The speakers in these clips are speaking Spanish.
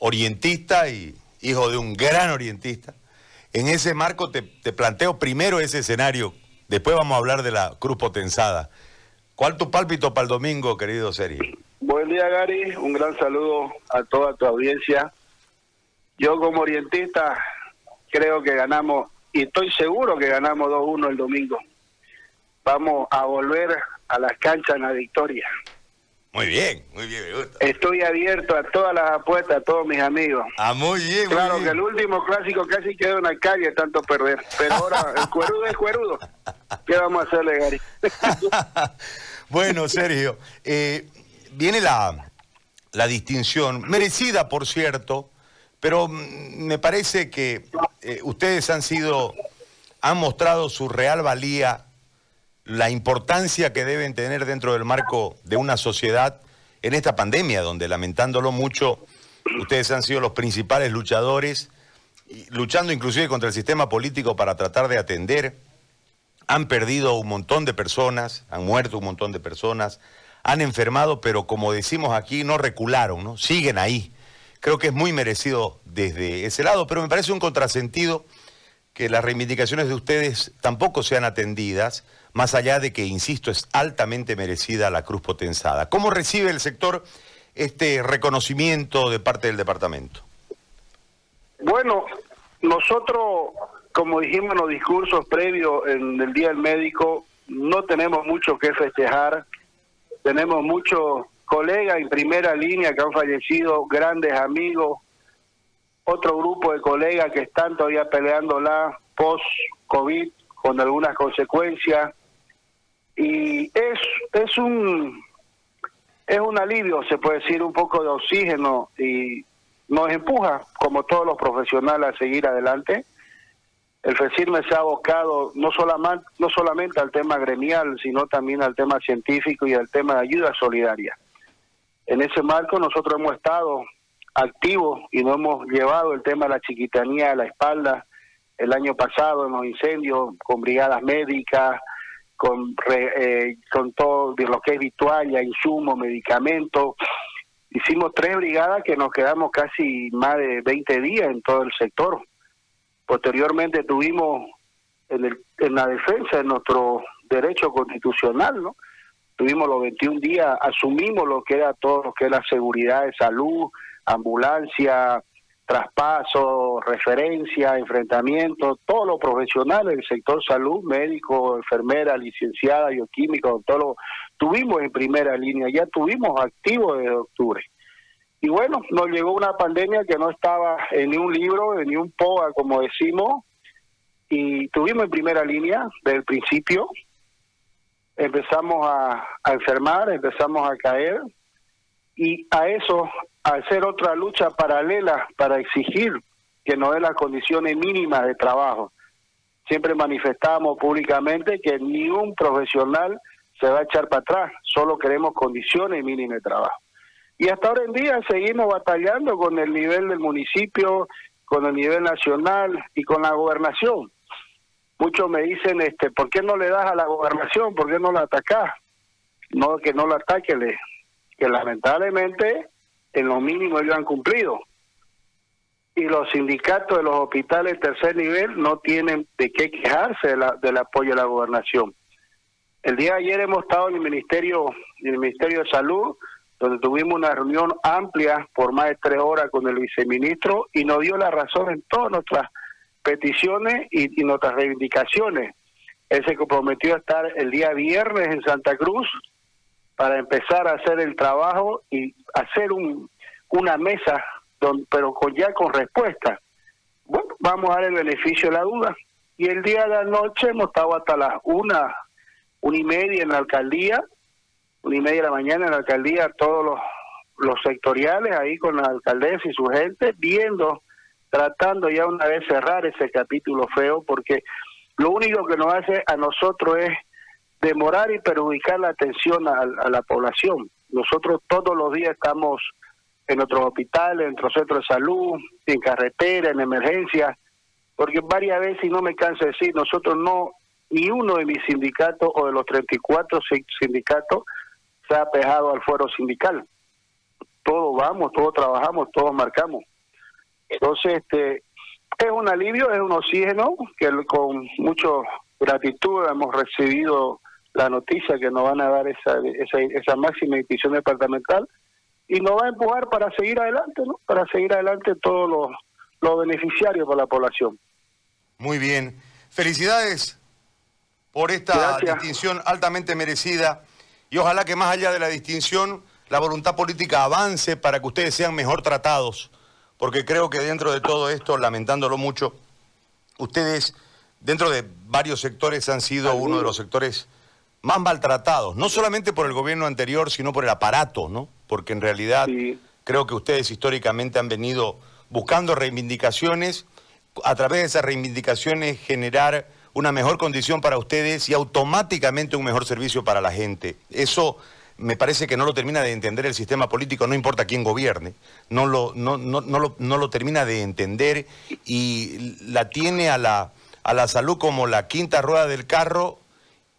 orientista y hijo de un gran orientista. En ese marco te, planteo primero ese escenario, después vamos a hablar de la cruz potenzada. ¿Cuál tu pálpito para el domingo, querido Sergio? Buen día, Gary. Un gran saludo a toda tu audiencia. Yo como orientista creo que ganamos, y estoy seguro que ganamos 2-1 el domingo. Vamos a volver a las canchas en la victoria. Muy bien, muy bien, me gusta. Estoy abierto a todas las apuestas, a todos mis amigos. Ah, muy bien, Claro que el último clásico casi quedó en la calle, tanto perder. Pero ahora el cuerudo es cuerudo. ¿Qué vamos a hacerle, Gary? bueno, Sergio, eh, viene la, la distinción, merecida, por cierto, pero mm, me parece que eh, ustedes han sido, han mostrado su real valía la importancia que deben tener dentro del marco de una sociedad en esta pandemia, donde lamentándolo mucho, ustedes han sido los principales luchadores, luchando inclusive contra el sistema político para tratar de atender. Han perdido un montón de personas, han muerto un montón de personas, han enfermado, pero como decimos aquí, no recularon, ¿no? Siguen ahí. Creo que es muy merecido desde ese lado, pero me parece un contrasentido que las reivindicaciones de ustedes tampoco sean atendidas más allá de que, insisto, es altamente merecida la cruz potenzada. ¿Cómo recibe el sector este reconocimiento de parte del departamento? Bueno, nosotros, como dijimos en los discursos previos en el Día del Médico, no tenemos mucho que festejar. Tenemos muchos colegas en primera línea que han fallecido, grandes amigos, otro grupo de colegas que están todavía peleando la post-COVID con algunas consecuencias. Y es es un es un alivio se puede decir un poco de oxígeno y nos empuja como todos los profesionales a seguir adelante. El FECIRME se ha abocado no solamente no solamente al tema gremial sino también al tema científico y al tema de ayuda solidaria. En ese marco nosotros hemos estado activos y nos hemos llevado el tema de la chiquitanía a la espalda el año pasado en los incendios con brigadas médicas con, eh, con todo lo que es vitualla, insumos, medicamentos. Hicimos tres brigadas que nos quedamos casi más de 20 días en todo el sector. Posteriormente tuvimos en, el, en la defensa de nuestro derecho constitucional, ¿no? Tuvimos los 21 días, asumimos lo que era todo lo que es la seguridad de salud, ambulancia, traspaso, referencia, enfrentamiento, todos los profesionales del sector salud, médico, enfermera, licenciada, bioquímico, todo lo tuvimos en primera línea, ya tuvimos activos desde octubre. Y bueno, nos llegó una pandemia que no estaba en ni un libro, en ni un POA, como decimos, y tuvimos en primera línea desde el principio. Empezamos a enfermar, empezamos a caer, y a eso hacer otra lucha paralela para exigir que nos dé las condiciones mínimas de trabajo. Siempre manifestamos públicamente que ni un profesional se va a echar para atrás, solo queremos condiciones mínimas de trabajo. Y hasta ahora en día seguimos batallando con el nivel del municipio, con el nivel nacional y con la gobernación. Muchos me dicen, este, ¿por qué no le das a la gobernación? ¿Por qué no la atacás? No, que no la ataque, que lamentablemente en lo mínimo ellos han cumplido. Y los sindicatos de los hospitales tercer nivel no tienen de qué quejarse del apoyo de la gobernación. El día de ayer hemos estado en el Ministerio, en el Ministerio de Salud, donde tuvimos una reunión amplia por más de tres horas con el viceministro y nos dio la razón en todas nuestras peticiones y, y nuestras reivindicaciones. Él se comprometió a estar el día viernes en Santa Cruz para empezar a hacer el trabajo y hacer un, una mesa, pero con, ya con respuesta. Bueno, vamos a dar el beneficio de la duda. Y el día de la noche hemos estado hasta las una, una y media en la alcaldía, una y media de la mañana en la alcaldía, todos los, los sectoriales ahí con la alcaldesa y su gente, viendo, tratando ya una vez cerrar ese capítulo feo, porque lo único que nos hace a nosotros es demorar y perjudicar la atención a, la población. Nosotros todos los días estamos en nuestros hospitales, en nuestros centros de salud, en carretera, en emergencia, porque varias veces, y no me canso de decir, nosotros no, ni uno de mis sindicatos o de los 34 sindicatos se ha pejado al fuero sindical. Todos vamos, todos trabajamos, todos marcamos. Entonces, este, es un alivio, es un oxígeno que con mucho gratitud hemos recibido la noticia que nos van a dar esa, esa, esa máxima institución departamental y nos va a empujar para seguir adelante, ¿no? Para seguir adelante todos los, los beneficiarios para la población. Muy bien. Felicidades por esta distinción altamente merecida y ojalá que más allá de la distinción la voluntad política avance para que ustedes sean mejor tratados, porque creo que dentro de todo esto, lamentándolo mucho, ustedes dentro de varios sectores han sido uno de los sectores más maltratados, no solamente por el gobierno anterior, sino por el aparato, ¿no? Porque en realidad creo que ustedes históricamente han venido buscando reivindicaciones, a través de esas reivindicaciones generar una mejor condición para ustedes y automáticamente un mejor servicio para la gente. Eso me parece que no lo termina de entender el sistema político, no importa quién gobierne, no lo, no, no, lo, no lo termina de entender y la tiene a la, a la salud como la quinta rueda del carro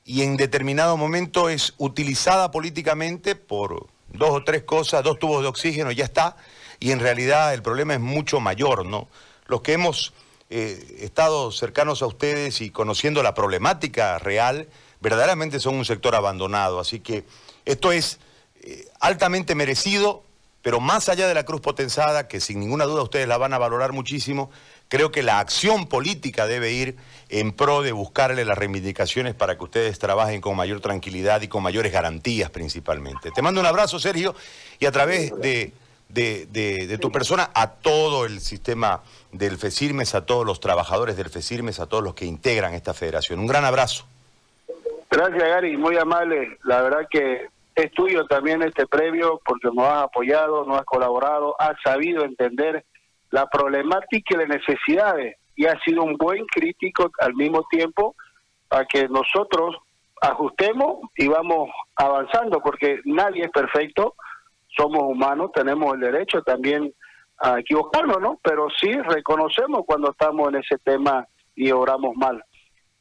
y en determinado momento es utilizada políticamente por dos o tres cosas, dos tubos de oxígeno, ya está, y en realidad el problema es mucho mayor, ¿no? Los que hemos eh, estado cercanos a ustedes y conociendo la problemática real, verdaderamente son un sector abandonado, así que esto es eh, altamente merecido, pero más allá de la cruz potenzada, que sin ninguna duda ustedes la van a valorar muchísimo, creo que la acción política debe ir en pro de buscarle las reivindicaciones para que ustedes trabajen con mayor tranquilidad y con mayores garantías principalmente. Te mando un abrazo, Sergio, y a través de, de tu persona a todo el sistema del FECIRMES, a todos los trabajadores del FECIRMES, a todos los que integran esta federación. Un gran abrazo. Gracias, Gary, muy amable. La verdad que es tuyo también este previo porque nos has apoyado, nos has colaborado, has sabido entender la problemática y las necesidades y has sido un buen crítico al mismo tiempo a que nosotros ajustemos y vamos avanzando porque nadie es perfecto, somos humanos, tenemos el derecho también a equivocarnos, ¿no? Pero sí reconocemos cuando estamos en ese tema y oramos mal.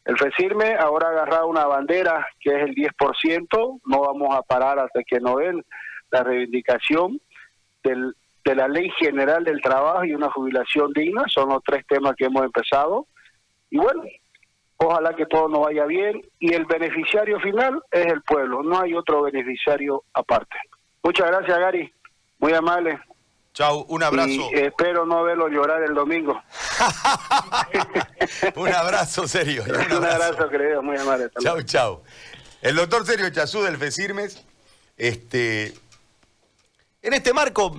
El FECIRME ahora ha agarrado una bandera que es el 10%, no vamos a parar hasta que no den la reivindicación del, de la ley general del trabajo y una jubilación digna, son los tres temas que hemos empezado. Y bueno, ojalá que todo nos vaya bien y el beneficiario final es el pueblo, no hay otro beneficiario aparte. Muchas gracias Gary, muy amable. Chau, un abrazo. Y espero no verlo llorar el domingo. un abrazo, serio. Un abrazo, un abrazo querido, muy amable. Chau, chau. El doctor Sergio Chazú del FECIRMES, este, en este marco